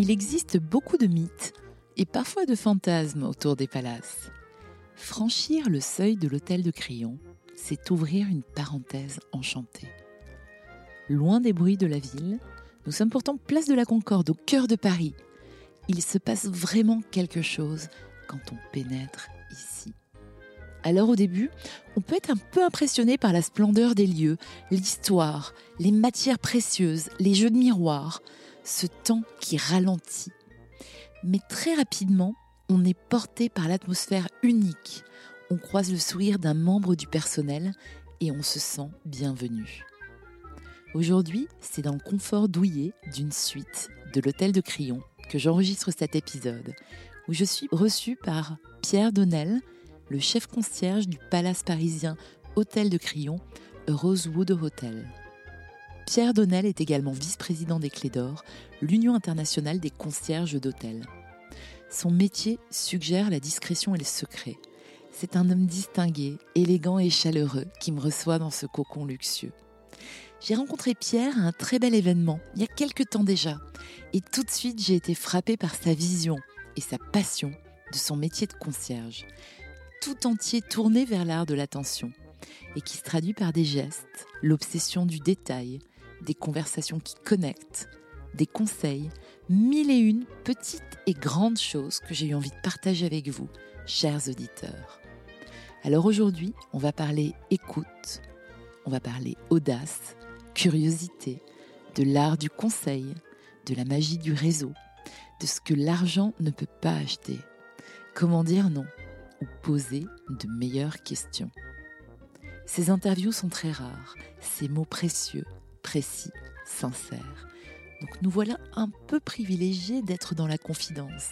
Il existe beaucoup de mythes et parfois de fantasmes autour des palaces. Franchir le seuil de l'hôtel de Crillon, c'est ouvrir une parenthèse enchantée. Loin des bruits de la ville, nous sommes pourtant place de la Concorde, au cœur de Paris. Il se passe vraiment quelque chose quand on pénètre ici. Alors au début, on peut être un peu impressionné par la splendeur des lieux, l'histoire, les matières précieuses, les jeux de miroirs, ce temps qui ralentit. Mais très rapidement, on est porté par l'atmosphère unique. On croise le sourire d'un membre du personnel et on se sent bienvenu. Aujourd'hui, c'est dans le confort douillet d'une suite de l'hôtel de Crillon que j'enregistre cet épisode, où je suis reçue par Pierre Donnel, le chef concierge du palace parisien Hôtel de Crillon, Rosewood Hotel. Pierre Donnel est également vice-président des Clés d'Or, l'Union internationale des concierges d'hôtels. Son métier suggère la discrétion et le secret. C'est un homme distingué, élégant et chaleureux qui me reçoit dans ce cocon luxueux. J'ai rencontré Pierre à un très bel événement, il y a quelques temps déjà, et tout de suite j'ai été frappée par sa vision et sa passion de son métier de concierge, tout entier tourné vers l'art de l'attention, et qui se traduit par des gestes, l'obsession du détail, des conversations qui connectent, des conseils, mille et une petites et grandes choses que j'ai eu envie de partager avec vous, chers auditeurs. Alors aujourd'hui, on va parler écoute, on va parler audace, curiosité, de l'art du conseil, de la magie du réseau, de ce que l'argent ne peut pas acheter, comment dire non ou poser de meilleures questions? Ces interviews sont très rares, ces mots précieux précis, sincère. Donc nous voilà un peu privilégiés d'être dans la confidence.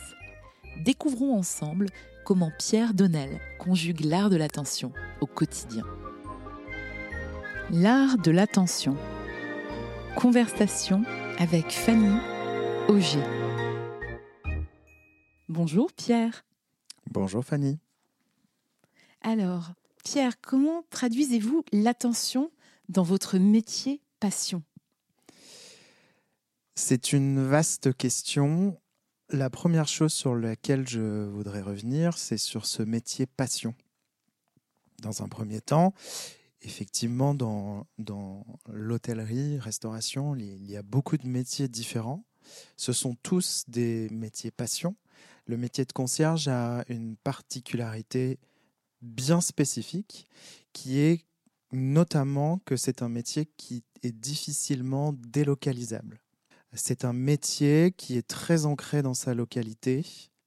Découvrons ensemble comment Pierre Donnel conjugue l'art de l'attention au quotidien. L'art de l'attention. Conversation avec Fanny Auger. Bonjour Pierre. Bonjour Fanny. Alors, Pierre, comment traduisez-vous l'attention dans votre métier? Passion? C'est une vaste question. La première chose sur laquelle je voudrais revenir, c'est sur ce métier passion. Dans un premier temps, effectivement, dans, dans l'hôtellerie, restauration, il y a beaucoup de métiers différents. Ce sont tous des métiers passion. Le métier de concierge a une particularité bien spécifique qui est notamment que c'est un métier qui est difficilement délocalisable. C'est un métier qui est très ancré dans sa localité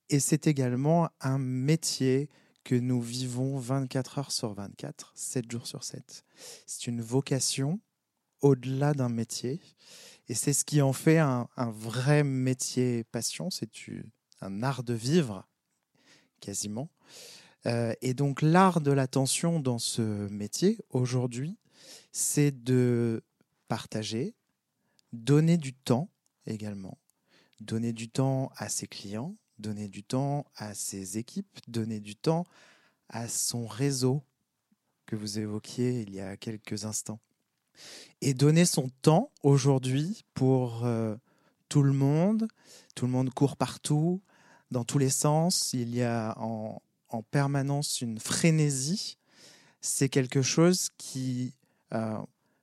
et c'est également un métier que nous vivons 24 heures sur 24, 7 jours sur 7. C'est une vocation au-delà d'un métier et c'est ce qui en fait un, vrai métier passion, c'est un art de vivre quasiment. Euh, et donc l'art de l'attention dans ce métier aujourd'hui, c'est de partager, donner du temps également, donner du temps à ses clients, donner du temps à ses équipes, donner du temps à son réseau que vous évoquiez il y a quelques instants. Et donner son temps aujourd'hui pour euh, tout le monde. Tout le monde court partout, dans tous les sens. Il y a en, en permanence une frénésie, c'est quelque chose qui euh,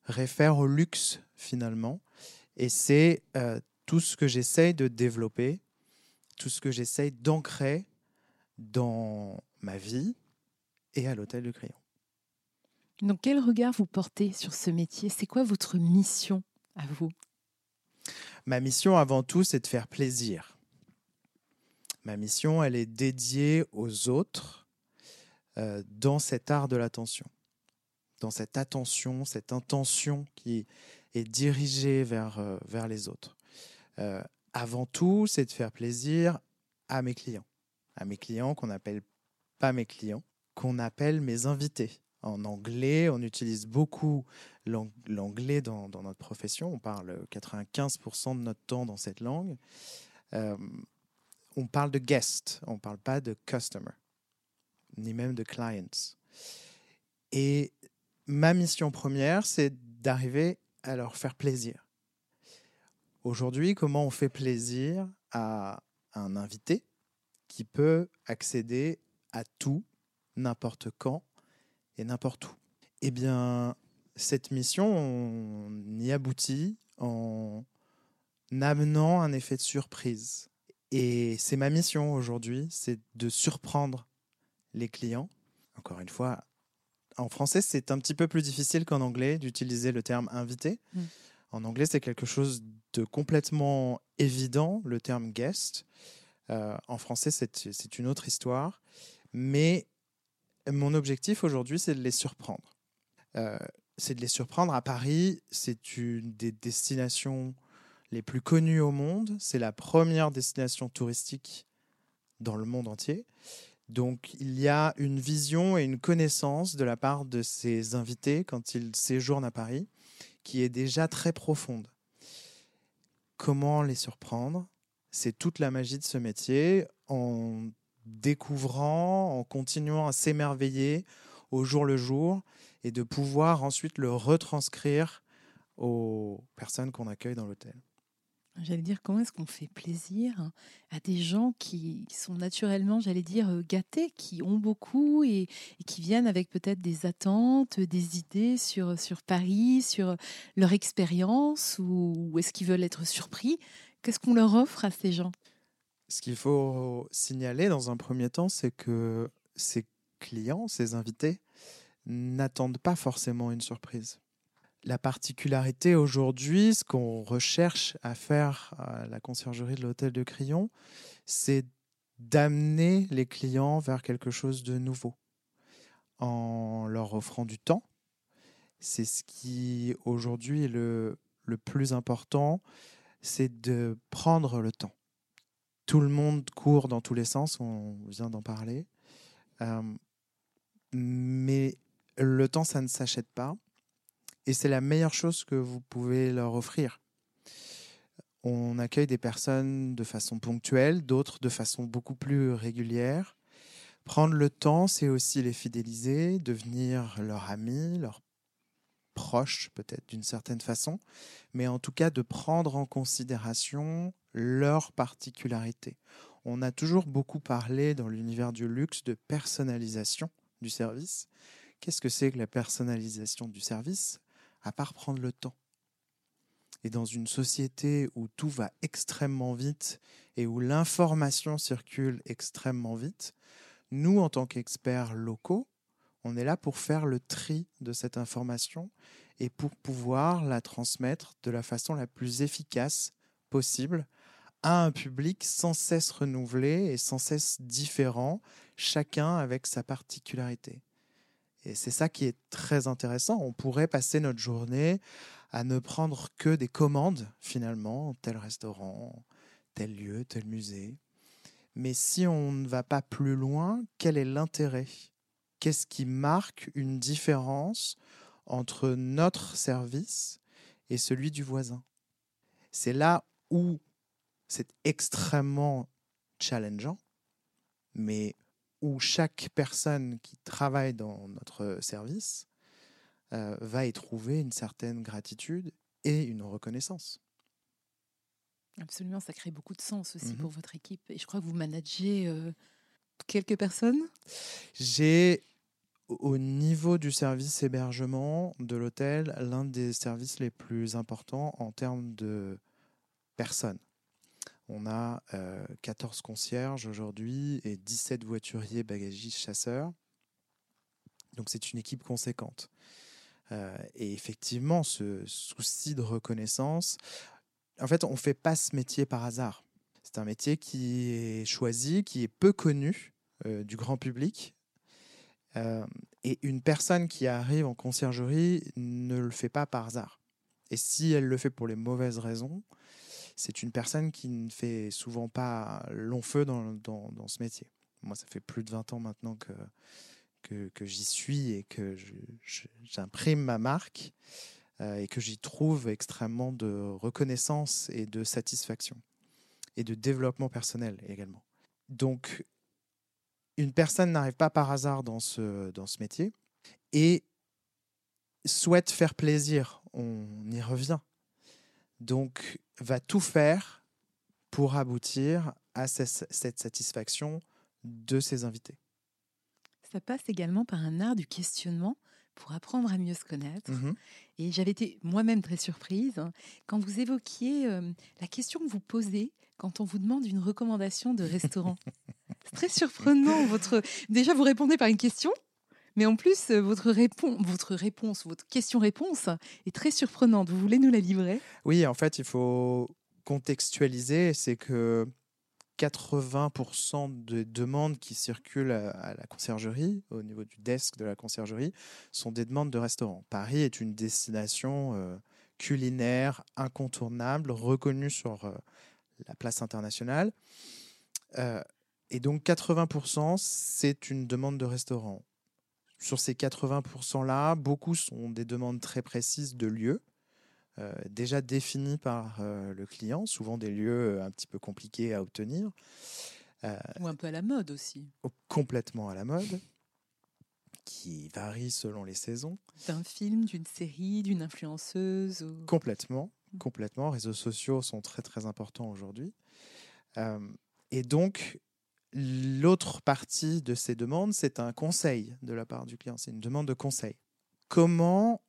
réfère au luxe finalement. Et c'est euh, tout ce que j'essaye de développer, tout ce que j'essaye d'ancrer dans ma vie et à l'hôtel de Crayon. Donc quel regard vous portez sur ce métier? C'est quoi votre mission à vous? Ma mission avant tout, c'est de faire plaisir Ma mission, elle est dédiée aux autres euh, dans cet art de l'attention, dans cette attention, cette intention qui est dirigée vers, euh, vers les autres. Euh, avant tout, c'est de faire plaisir à mes clients, à mes clients qu'on n'appelle pas mes clients, qu'on appelle mes invités. En anglais, on utilise beaucoup l'anglais dans, dans, notre profession. On parle 95% de notre temps dans cette langue on parle de guest, on ne parle pas de customer, ni même de clients. Et ma mission première, c'est d'arriver à leur faire plaisir. Aujourd'hui, comment on fait plaisir à un invité qui peut accéder à tout, n'importe quand et n'importe où? Eh bien, cette mission, on y aboutit en amenant un effet de surprise. Et c'est ma mission aujourd'hui, c'est de surprendre les clients. Encore une fois, en français, c'est un petit peu plus difficile qu'en anglais d'utiliser le terme invité. Mm. En anglais, c'est quelque chose de complètement évident, le terme guest. Euh, en français, c'est une autre histoire. Mais mon objectif aujourd'hui, c'est de les surprendre. Euh, c'est de les surprendre à Paris. C'est une des destinations les plus connues au monde. C'est la première destination touristique dans le monde entier. Donc il y a une vision et une connaissance de la part de ces invités quand ils séjournent à Paris qui est déjà très profonde. Comment les surprendre? C'est toute la magie de ce métier en découvrant, en continuant à s'émerveiller au jour le jour et de pouvoir ensuite le retranscrire aux personnes qu'on accueille dans l'hôtel. J'allais dire, comment est-ce qu'on fait plaisir à des gens qui sont naturellement, j'allais dire, euh, gâtés, qui ont beaucoup et, qui viennent avec peut-être des attentes, des idées sur, sur Paris, sur leur expérience, ou, est-ce qu'ils veulent être surpris? Qu'est-ce qu'on leur offre à ces gens? Ce qu'il faut signaler dans un premier temps, c'est que ces clients, ces invités, n'attendent pas forcément une surprise. La particularité aujourd'hui, ce qu'on recherche à faire à la conciergerie de l'hôtel de Crillon, c'est d'amener les clients vers quelque chose de nouveau en leur offrant du temps. C'est ce qui aujourd'hui est le, plus important, c'est de prendre le temps. Tout le monde court dans tous les sens, on vient d'en parler. Euh, mais le temps, ça ne s'achète pas. Et c'est la meilleure chose que vous pouvez leur offrir. On accueille des personnes de façon ponctuelle, d'autres de façon beaucoup plus régulière. Prendre le temps, c'est aussi les fidéliser, devenir leur ami, leur proche peut-être d'une certaine façon, mais en tout cas de prendre en considération leurs particularités. On a toujours beaucoup parlé dans l'univers du luxe de personnalisation du service. Qu'est-ce que c'est que la personnalisation du service? À part prendre le temps. Et dans une société où tout va extrêmement vite et où l'information circule extrêmement vite, nous, en tant qu'experts locaux, on est là pour faire le tri de cette information et pour pouvoir la transmettre de la façon la plus efficace possible à un public sans cesse renouvelé et sans cesse différent, chacun avec sa particularité. Et c'est ça qui est très intéressant. On pourrait passer notre journée à ne prendre que des commandes, finalement, tel restaurant, tel lieu, tel musée. Mais si on ne va pas plus loin, quel est l'intérêt? Qu'est-ce qui marque une différence entre notre service et celui du voisin? C'est là où c'est extrêmement challengeant, mais où chaque personne qui travaille dans notre service euh, va y trouver une certaine gratitude et une reconnaissance. Absolument, ça crée beaucoup de sens aussi mhm. pour votre équipe. Et je crois que vous managez euh, quelques personnes? J'ai, au niveau du service hébergement de l'hôtel, l'un des services les plus importants en termes de personnes. On a 14 euh, concierges aujourd'hui et 17 voituriers bagagistes chasseurs. Donc c'est une équipe conséquente. Euh, et effectivement, ce souci de reconnaissance, en fait, on ne fait pas ce métier par hasard. C'est un métier qui est choisi, qui est peu connu euh, du grand public. et une personne qui arrive en conciergerie ne le fait pas par hasard. Et si elle le fait pour les mauvaises raisons, c'est une personne qui ne fait souvent pas long feu dans, dans, ce métier. Moi, ça fait plus de 20 ans maintenant que, que, que j'y suis et que j'imprime ma marque euh, et que j'y trouve extrêmement de reconnaissance et de satisfaction et de développement personnel également. Donc, une personne n'arrive pas par hasard dans ce, dans ce métier et souhaite faire plaisir. On y revient. Donc, va tout faire pour aboutir à cette satisfaction de ses invités. Ça passe également par un art du questionnement pour apprendre à mieux se connaître. Mmh Et j'avais été moi-même très surprise hein, quand vous évoquiez euh, la question que vous posez quand on vous demande une recommandation de restaurant. C'est très surprenant. Votre... Déjà, vous répondez par une question, mais en plus, euh, votre, répon... votre réponse, votre question-réponse est très surprenante. Vous voulez nous la livrer? Oui, en fait, il faut contextualiser. C'est que 80% des demandes qui circulent à la conciergerie, au niveau du desk de la conciergerie, sont des demandes de restaurants. Paris est une destination euh, culinaire incontournable, reconnue sur euh, la place internationale. Et donc 80%, c'est une demande de restaurant. Sur ces 80%-là, beaucoup sont des demandes très précises de lieux. Euh, déjà définis par euh, le client, souvent des lieux un petit peu compliqués à obtenir. Ou un peu à la mode aussi. Complètement à la mode, qui varie selon les saisons. D'un film, d'une série, d'une influenceuse Complètement, complètement. Les réseaux sociaux sont très très importants aujourd'hui. et donc, l'autre partie de ces demandes, c'est un conseil de la part du client. C'est une demande de conseil. Comment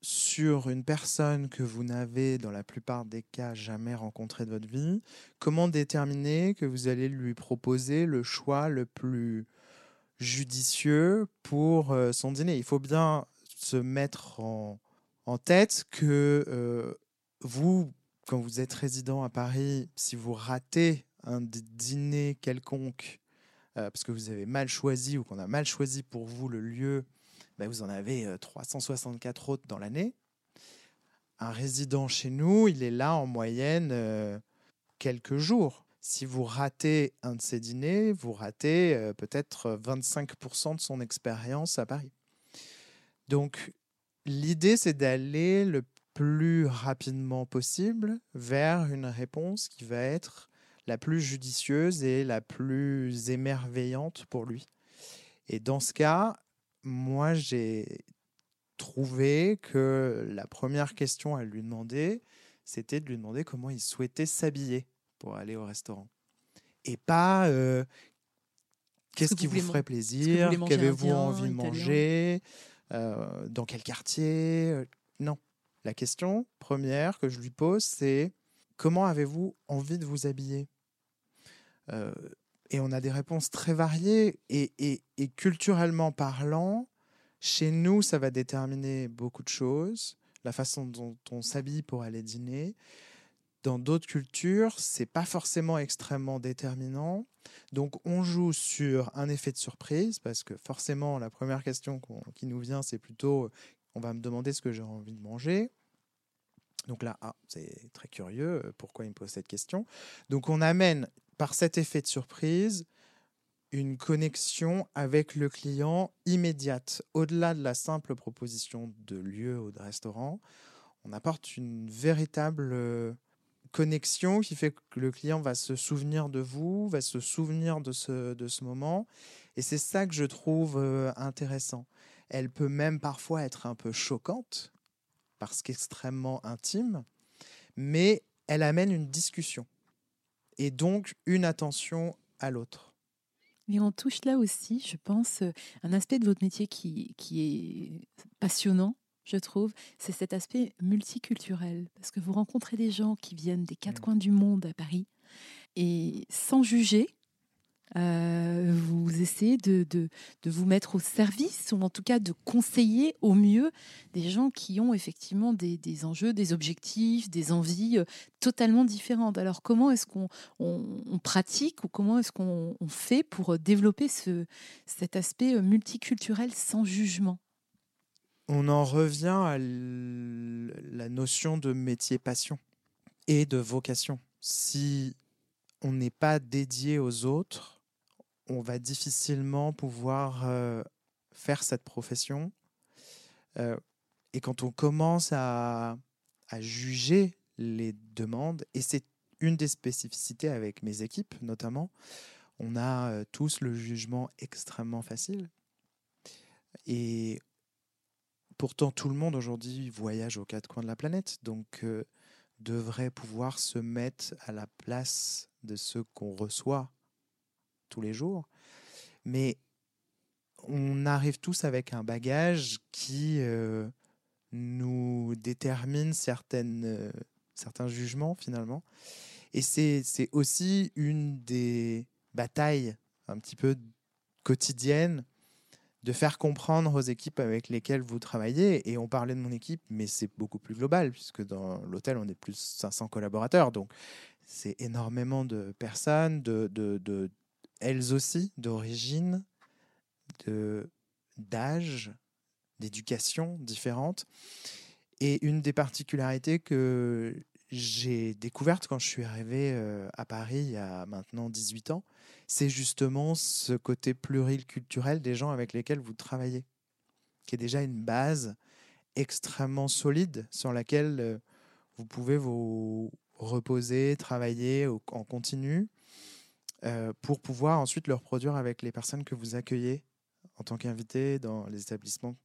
sur une personne que vous n'avez dans la plupart des cas jamais rencontrée de votre vie, comment déterminer que vous allez lui proposer le choix le plus judicieux pour euh, son dîner? Il faut bien se mettre en, tête que euh, vous, quand vous êtes résident à Paris, si vous ratez un dîner quelconque, euh, parce que vous avez mal choisi ou qu'on a mal choisi pour vous le lieu ben, vous en avez 364 euh, autres dans l'année. Un résident chez nous, il est là en moyenne euh, quelques jours. Si vous ratez un de ces dîners, vous ratez euh, peut-être 25% de son expérience à Paris. Donc, l'idée, c'est d'aller le plus rapidement possible vers une réponse qui va être la plus judicieuse et la plus émerveillante pour lui. Et dans ce cas, moi, j'ai trouvé que la première question à lui demander, c'était de lui demander comment il souhaitait s'habiller pour aller au restaurant. Et pas euh, qu'est-ce qui vous ferait plaisir, qu'avez-vous envie de manger, euh, dans quel quartier? Euh, non. La question première que je lui pose, c'est comment avez-vous envie de vous habiller? Et on a des réponses très variées et, et, culturellement parlant, chez nous, ça va déterminer beaucoup de choses, la façon dont on s'habille pour aller dîner. Dans d'autres cultures, c'est pas forcément extrêmement déterminant. Donc, on joue sur un effet de surprise parce que forcément, la première question qui nous vient, c'est plutôt on va me demander ce que j'ai envie de manger. Donc là, ah, c'est très curieux, pourquoi il me pose cette question? Donc on amène par cet effet de surprise, une connexion avec le client immédiate. Au-delà de la simple proposition de lieu ou de restaurant, on apporte une véritable euh, connexion qui fait que le client va se souvenir de vous, va se souvenir de ce, de ce moment. Et c'est ça que je trouve euh, intéressant. Elle peut même parfois être un peu choquante parce qu'extrêmement intime, mais elle amène une discussion et donc une attention à l'autre. Mais on touche là aussi, je pense, euh, un aspect de votre métier qui, qui est passionnant, je trouve, c'est cet aspect multiculturel. Parce que vous rencontrez des gens qui viennent des quatre mmh. coins du monde à Paris et sans juger, euh, vous essayez de, vous mettre au service, ou en tout cas de conseiller au mieux des gens qui ont effectivement des, enjeux, des objectifs, des envies euh, totalement différentes. Alors comment est-ce qu'on on, pratique ou comment est-ce qu'on fait pour développer ce, cet aspect euh, multiculturel sans jugement? On en revient à la notion de métier passion et de vocation. Si on n'est pas dédié aux autres, on va difficilement pouvoir euh, faire cette profession. Euh, et quand on commence à, juger les demandes, et c'est une des spécificités avec mes équipes notamment, on a euh, tous le jugement extrêmement facile. Et pourtant, tout le monde aujourd'hui voyage aux quatre coins de la planète. Donc, devrait pouvoir se mettre à la place de ceux qu'on reçoit tous les jours. Mais on arrive tous avec un bagage qui euh, nous détermine certaines, euh, certains jugements finalement. Et c'est aussi une des batailles un petit peu quotidiennes de faire comprendre aux équipes avec lesquelles vous travaillez. Et on parlait de mon équipe, mais c'est beaucoup plus global, puisque dans l'hôtel, on est plus de 500 collaborateurs. Donc, c'est énormément de personnes, de, de, de elles aussi, d'origine, d'âge, d'éducation différentes. Et une des particularités que j'ai découverte quand je suis arrivé euh, à Paris il y a maintenant 18 ans, c'est justement ce côté pluriculturel des gens avec lesquels vous travaillez, qui est déjà une base extrêmement solide sur laquelle euh, vous pouvez vous reposer, travailler en continu euh, pour pouvoir ensuite le reproduire avec les personnes que vous accueillez en tant qu'invité dans les établissements.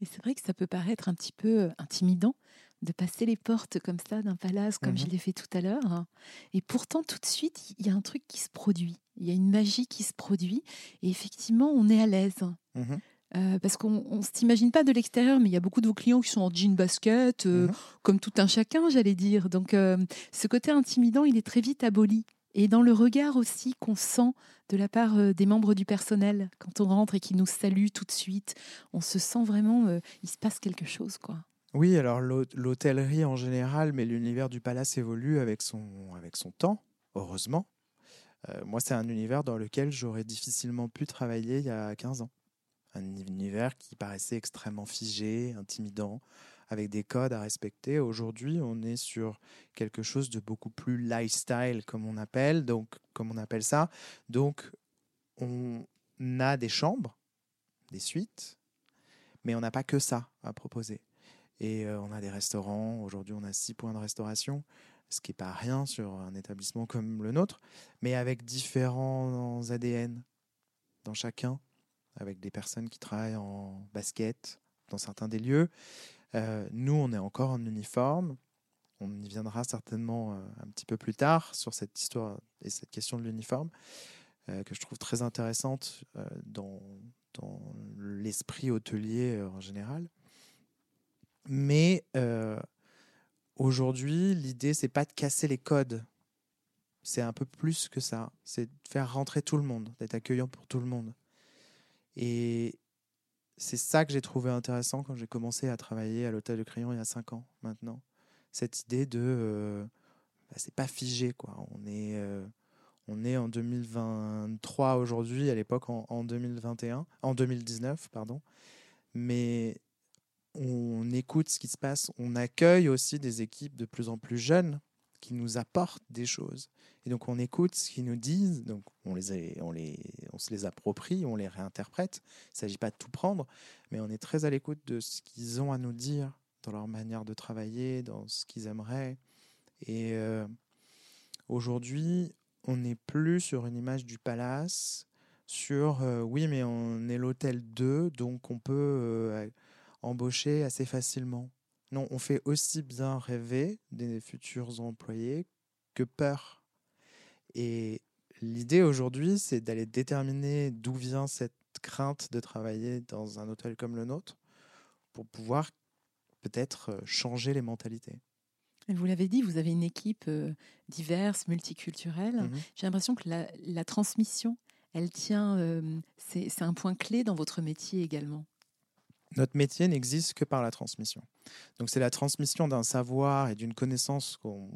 Et c'est vrai que ça peut paraître un petit peu euh, intimidant de passer les portes comme ça d'un palace, comme je mhm. l'ai fait tout à l'heure. Et pourtant, tout de suite, il y a un truc qui se produit. Il y a une magie qui se produit. Et effectivement, on est à l'aise. Mhm. Euh, parce qu'on ne s'imagine pas de l'extérieur, mais il y a beaucoup de vos clients qui sont en jean basket, euh, mhm. comme tout un chacun, j'allais dire. Donc, ce côté intimidant, il est très vite aboli. Et dans le regard aussi qu'on sent de la part euh, des membres du personnel, quand on rentre et qu'ils nous saluent tout de suite, on se sent vraiment, euh, il se passe quelque chose. quoi. Oui, alors l'hôtellerie en général, mais l'univers du palace évolue avec son, avec son temps, heureusement. Euh, moi, c'est un univers dans lequel j'aurais difficilement pu travailler il y a 15 ans. Un univers qui paraissait extrêmement figé, intimidant, avec des codes à respecter. Aujourd'hui, on est sur quelque chose de beaucoup plus lifestyle, comme on appelle, donc comme on appelle ça. Donc, on a des chambres, des suites, mais on n'a pas que ça à proposer. Et euh, on a des restaurants. Aujourd'hui, on a six points de restauration, ce qui n'est pas rien sur un établissement comme le nôtre, mais avec différents ADN dans chacun, avec des personnes qui travaillent en basket dans certains des lieux, euh, nous, on est encore en uniforme. On y viendra certainement euh, un petit peu plus tard sur cette histoire et cette question de l'uniforme, euh, que je trouve très intéressante dans, l'esprit hôtelier en général. Mais aujourd'hui, l'idée, c'est pas de casser les codes. C'est un peu plus que ça. C'est de faire rentrer tout le monde, d'être accueillant pour tout le monde. Et c'est ça que j'ai trouvé intéressant quand j'ai commencé à travailler à l'hôtel de Crayon il y a cinq ans maintenant. Cette idée de, euh, bah, c'est pas figé quoi. On est, euh, on est en 2023 aujourd'hui, à l'époque en, en, 2021, en 2019 pardon. Mais on écoute ce qui se passe. On accueille aussi des équipes de plus en plus jeunes qui nous apportent des choses. Et donc on écoute ce qu'ils nous disent, donc on, les, on, les, on se les approprie, on les réinterprète. Il ne s'agit pas de tout prendre, mais on est très à l'écoute de ce qu'ils ont à nous dire dans leur manière de travailler, dans ce qu'ils aimeraient. Et euh, aujourd'hui, on n'est plus sur une image du palace, sur euh, oui, mais on est l'hôtel 2, donc on peut euh, embaucher assez facilement. Non, on fait aussi bien rêver des futurs employés que peur. Et l'idée aujourd'hui, c'est d'aller déterminer d'où vient cette crainte de travailler dans un hôtel comme le nôtre pour pouvoir peut-être euh, changer les mentalités. Vous l'avez dit, vous avez une équipe euh, diverse, multiculturelle. Mhm. J'ai l'impression que la, transmission, elle tient, euh, c'est un point clé dans votre métier également. Notre métier n'existe que par la transmission. Donc c'est la transmission d'un savoir et d'une connaissance qu'on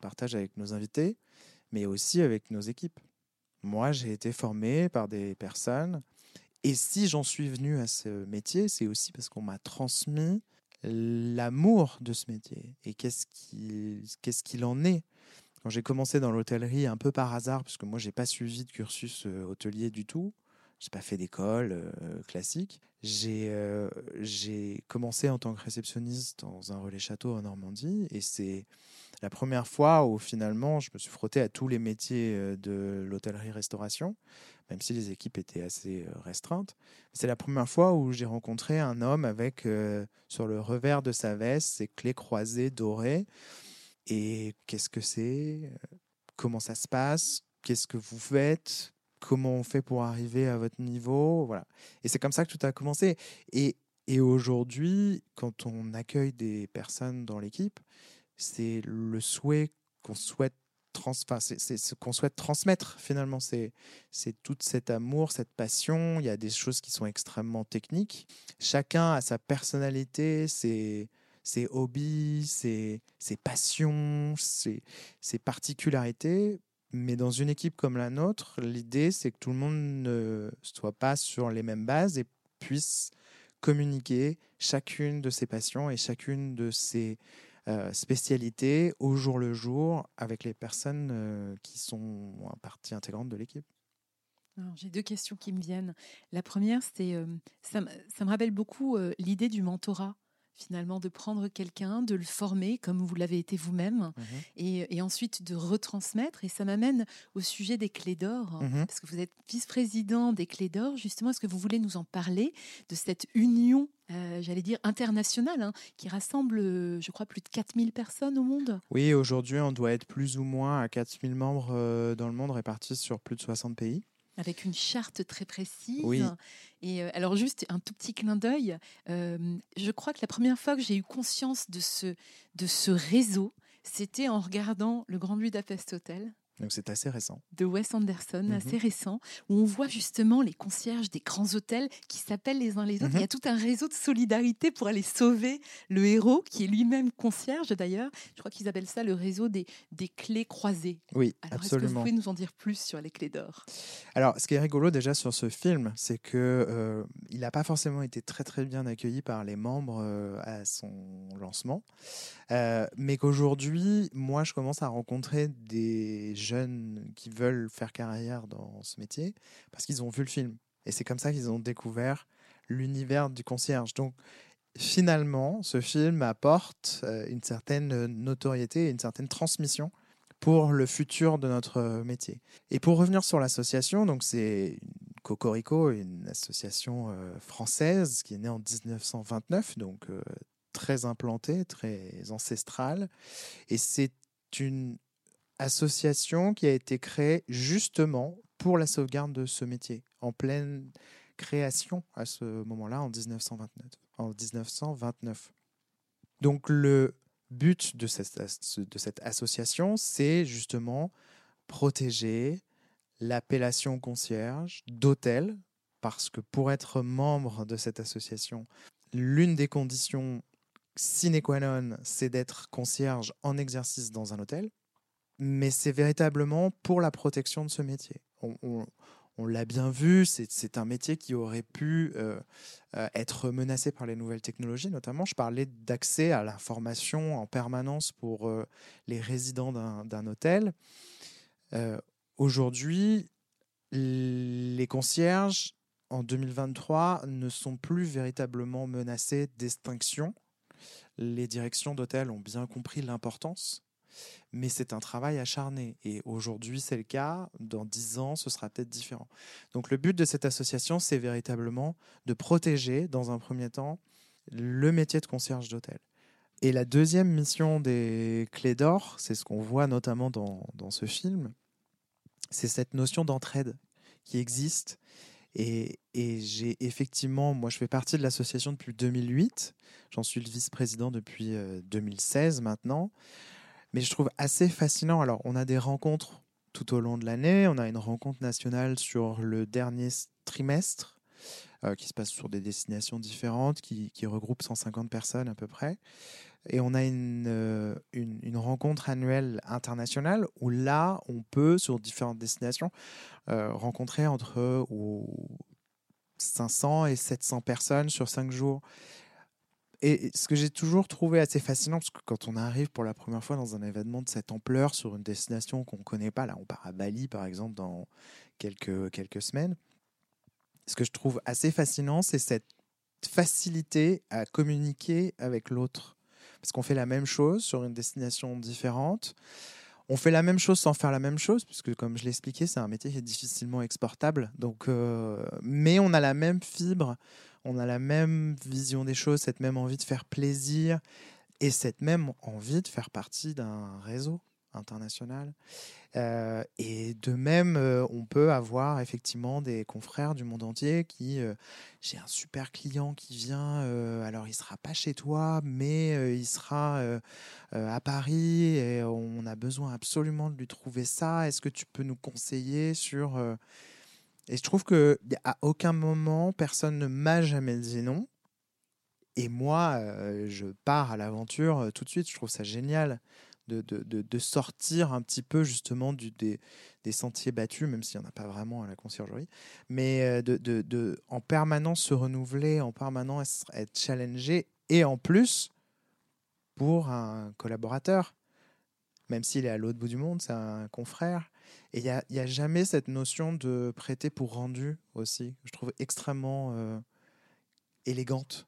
partage avec nos invités, mais aussi avec nos équipes. Moi, j'ai été formé par des personnes, et si j'en suis venu à ce métier, c'est aussi parce qu'on m'a transmis l'amour de ce métier et qu'est-ce qu'il en est. Quand j'ai commencé dans l'hôtellerie un peu par hasard, parce que moi, j'ai pas suivi de cursus euh, hôtelier du tout, j'ai pas fait d'école euh, classique. Euh, j'ai commencé en tant que réceptionniste dans un relais château en Normandie et c'est la première fois où finalement je me suis frotté à tous les métiers euh, de l'hôtellerie-restauration, même si les équipes étaient assez restreintes. C'est la première fois où j'ai rencontré un homme avec sur le revers de sa veste ses clés croisées dorées Et qu'est-ce que c'est? Comment ça se passe? Qu'est-ce que vous faites? Comment on fait pour arriver à votre niveau Voilà. Et c'est comme ça que tout a commencé. Et, et aujourd'hui, quand on accueille des personnes dans l'équipe, c'est le souhait qu'on souhaite c'est ce qu'on souhaite transmettre finalement. C'est tout cet amour, cette passion. Il y a des choses qui sont extrêmement techniques. Chacun a sa personnalité, ses, hobbies, ses, passions, ses, particularités. Mais dans une équipe comme la nôtre, l'idée, c'est que tout le monde ne soit pas sur les mêmes bases et puisse communiquer chacune de ses passions et chacune de ses euh, spécialité au jour le jour avec les personnes euh, qui sont partie intégrante de l'équipe. J'ai deux questions qui me viennent. La première, c'est euh, ça, ça, me rappelle beaucoup l'idée du mentorat finalement de prendre quelqu'un, de le former comme vous l'avez été vous-même, mhm. et, ensuite de retransmettre. Et ça m'amène au sujet des clés d'or, mhm. parce que vous êtes vice-président des clés d'or. Justement, est-ce que vous voulez nous en parler de cette union euh, j'allais dire internationale, hein, qui rassemble, euh, je crois, plus de 4000 personnes au monde? Oui, aujourd'hui, on doit être plus ou moins à 4000 membres euh, dans le monde répartis sur plus de 60 pays avec une charte très précise. Et euh, alors juste un tout petit clin d'œil, euh, je crois que la première fois que j'ai eu conscience de ce, de ce réseau, c'était en regardant le Grand Budapest Hotel donc c'est assez récent. De Wes Anderson, mhm. assez récent, où on voit justement les concierges des grands hôtels qui s'appellent les uns les autres. Il y a mhm. tout un réseau de solidarité pour aller sauver le héros, qui est lui-même concierge d'ailleurs. Je crois qu'ils appellent ça le réseau des, des clés croisées. Oui, Alors, absolument. Est-ce que vous pouvez nous en dire plus sur les clés d'or? Alors, ce qui est rigolo déjà sur ce film, c'est que euh, il n'a pas forcément été très très bien accueilli par les membres euh, à son lancement, euh, mais qu'aujourd'hui, moi, je commence à rencontrer des jeunes qui veulent faire carrière dans ce métier parce qu'ils ont vu le film. Et c'est comme ça qu'ils ont découvert l'univers du concierge. Donc, finalement, ce film apporte euh, une certaine notoriété et une certaine transmission pour le futur de notre métier. Et pour revenir sur l'association, donc c'est Cocorico, une association euh, française qui est née en 1929, donc euh, très implantée, très ancestrale. Et c'est une association qui a été créée justement pour la sauvegarde de ce métier, en pleine création à ce moment-là, en 1929. En 1929. Donc le but de cette, de cette association, c'est justement protéger l'appellation concierge d'hôtel, parce que pour être membre de cette association, l'une des conditions sine qua non, c'est d'être concierge en exercice dans un hôtel mais c'est véritablement pour la protection de ce métier. On, l'a bien vu, c'est un métier qui aurait pu euh, euh, être menacé par les nouvelles technologies, notamment je parlais d'accès à l'information en permanence pour euh, les résidents d'un hôtel. Aujourd'hui, les concierges en 2023 ne sont plus véritablement menacés d'extinction. Les directions d'hôtels ont bien compris l'importance mais c'est un travail acharné. Et aujourd'hui, c'est le cas. Dans dix ans, ce sera peut-être différent. Donc, le but de cette association, c'est véritablement de protéger, dans un premier temps, le métier de concierge d'hôtel. Et la deuxième mission des clés d'or, c'est ce qu'on voit notamment dans, ce film, c'est cette notion d'entraide qui existe. Et, et j'ai effectivement, moi je fais partie de l'association depuis 2008, j'en suis le vice-président depuis 2016 euh, maintenant. Mais je trouve assez fascinant. Alors, on a des rencontres tout au long de l'année. On a une rencontre nationale sur le dernier trimestre euh, qui se passe sur des destinations différentes, qui, regroupe 150 personnes à peu près. Et on a une, euh, une, une, rencontre annuelle internationale où là, on peut, sur différentes destinations, euh, rencontrer entre 500 et 700 personnes sur 5 jours. Et ce que j'ai toujours trouvé assez fascinant, parce que quand on arrive pour la première fois dans un événement de cette ampleur sur une destination qu'on ne connaît pas, là on part à Bali par exemple dans quelques, quelques semaines, ce que je trouve assez fascinant, c'est cette facilité à communiquer avec l'autre. Parce qu'on fait la même chose sur une destination différente. On fait la même chose sans faire la même chose, puisque comme je l'ai expliqué, c'est un métier qui est difficilement exportable. Donc, euh, mais on a la même fibre on a la même vision des choses, cette même envie de faire plaisir et cette même envie de faire partie d'un réseau international. Euh, et de même, euh, on peut avoir effectivement des confrères du monde entier qui, euh, j'ai un super client qui vient, alors il sera pas chez toi, mais il sera à Paris et on a besoin absolument de lui trouver ça. Est-ce que tu peux nous conseiller sur Et je trouve que à aucun moment personne ne m'a jamais dit non. Et moi, je pars à l'aventure tout de suite. Je trouve ça génial de, sortir un petit peu justement du, des, sentiers battus, même s'il n'y en a pas vraiment à la conciergerie, mais euh, de, de, en permanence se renouveler, en permanence être challengé, et en plus, pour un collaborateur, même s'il est à l'autre bout du monde, c'est un confrère. Et il n'y a, y a, jamais cette notion de prêter pour rendu aussi, je trouve extrêmement euh, élégante.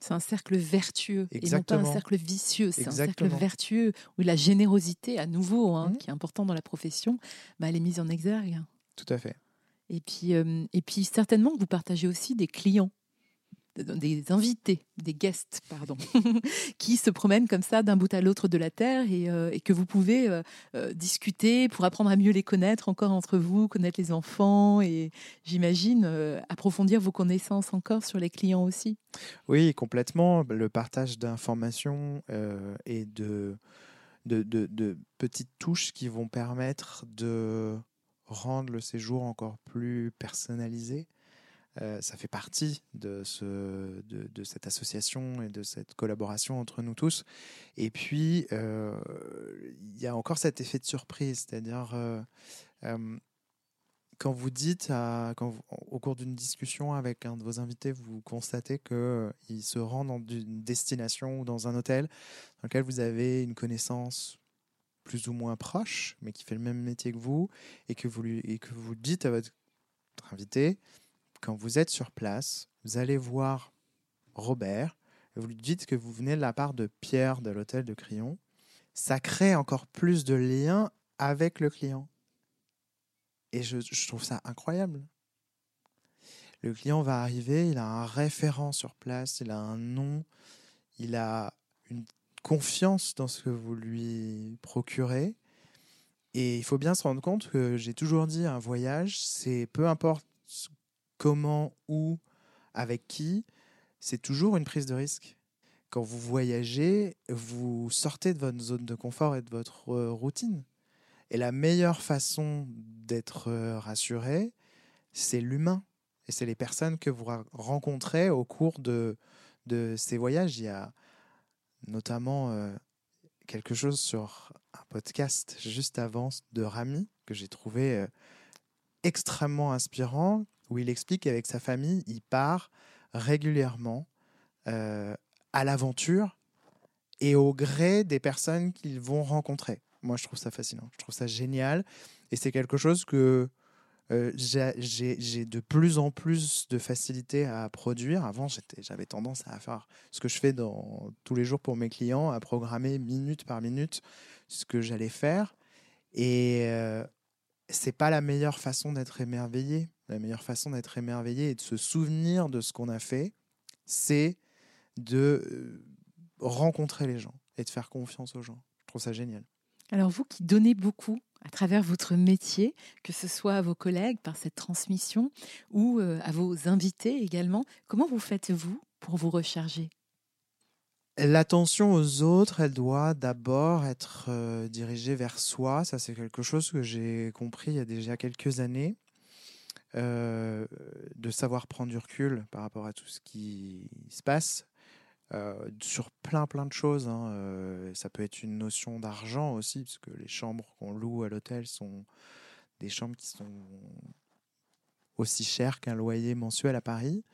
C'est un cercle vertueux et non pas un cercle vicieux. C'est un cercle vertueux où la générosité, à nouveau, hein, mmh. qui est important dans la profession, bah, elle est mise en exergue. Tout à fait. Et puis, euh, et puis certainement que vous partagez aussi des clients des invités, des guests, pardon, qui se promènent comme ça d'un bout à l'autre de la Terre et, euh, que vous pouvez euh, euh, discuter pour apprendre à mieux les connaître encore entre vous, connaître les enfants et j'imagine approfondir vos connaissances encore sur les clients aussi. Oui, complètement. Le partage d'informations et de, petites touches qui vont permettre de rendre le séjour encore plus personnalisé. Euh, ça fait partie de, ce, de, cette association et de cette collaboration entre nous tous. Et puis, euh, il y a encore cet effet de surprise, c'est-à-dire euh, quand vous dites, au cours d'une discussion avec un de vos invités, vous constatez qu'il se rend dans une destination ou dans un hôtel dans lequel vous avez une connaissance plus ou moins proche, mais qui fait le même métier que vous, et que vous, lui, et que vous dites à votre invité, quand vous êtes sur place, vous allez voir Robert, vous lui dites que vous venez de la part de Pierre de l'hôtel de Crillon, ça crée encore plus de liens avec le client. Et je, trouve ça incroyable. Le client va arriver, il a un référent sur place, il a un nom, il a une confiance dans ce que vous lui procurez. Et il faut bien se rendre compte que j'ai toujours dit un voyage, c'est peu importe comment, où, avec qui, c'est toujours une prise de risque. Quand vous voyagez, vous sortez de votre zone de confort et de votre euh, routine. Et la meilleure façon d'être euh, rassuré, c'est l'humain. Et c'est les personnes que vous rencontrez au cours de, ces voyages. Il y a notamment euh, quelque chose sur un podcast juste avant de Rami que j'ai trouvé extrêmement inspirant, où il explique qu'avec sa famille, il part régulièrement euh, à l'aventure et au gré des personnes qu'ils vont rencontrer. Moi, je trouve ça fascinant, je trouve ça génial. Et c'est quelque chose que euh, j'ai de plus en plus de facilité à produire. Avant, j'avais tendance à faire ce que je fais tous les jours pour mes clients, à programmer minute par minute ce que j'allais faire. Et euh, c'est pas la meilleure façon d'être émerveillé. La meilleure façon d'être émerveillé et de se souvenir de ce qu'on a fait, c'est de euh, rencontrer les gens et de faire confiance aux gens. Je trouve ça génial. Alors vous qui donnez beaucoup à travers votre métier, que ce soit à vos collègues par cette transmission ou euh, à vos invités également, comment vous faites-vous pour vous recharger? L'attention aux autres, elle doit d'abord être euh, dirigée vers soi. Ça, c'est quelque chose que j'ai compris il y a déjà quelques années. Euh, de savoir prendre du recul par rapport à tout ce qui se passe euh, sur plein plein de choses. Hein. ça peut être une notion d'argent aussi, parce que les chambres qu'on loue à l'hôtel sont des chambres qui sont aussi chères qu'un loyer mensuel à Paris.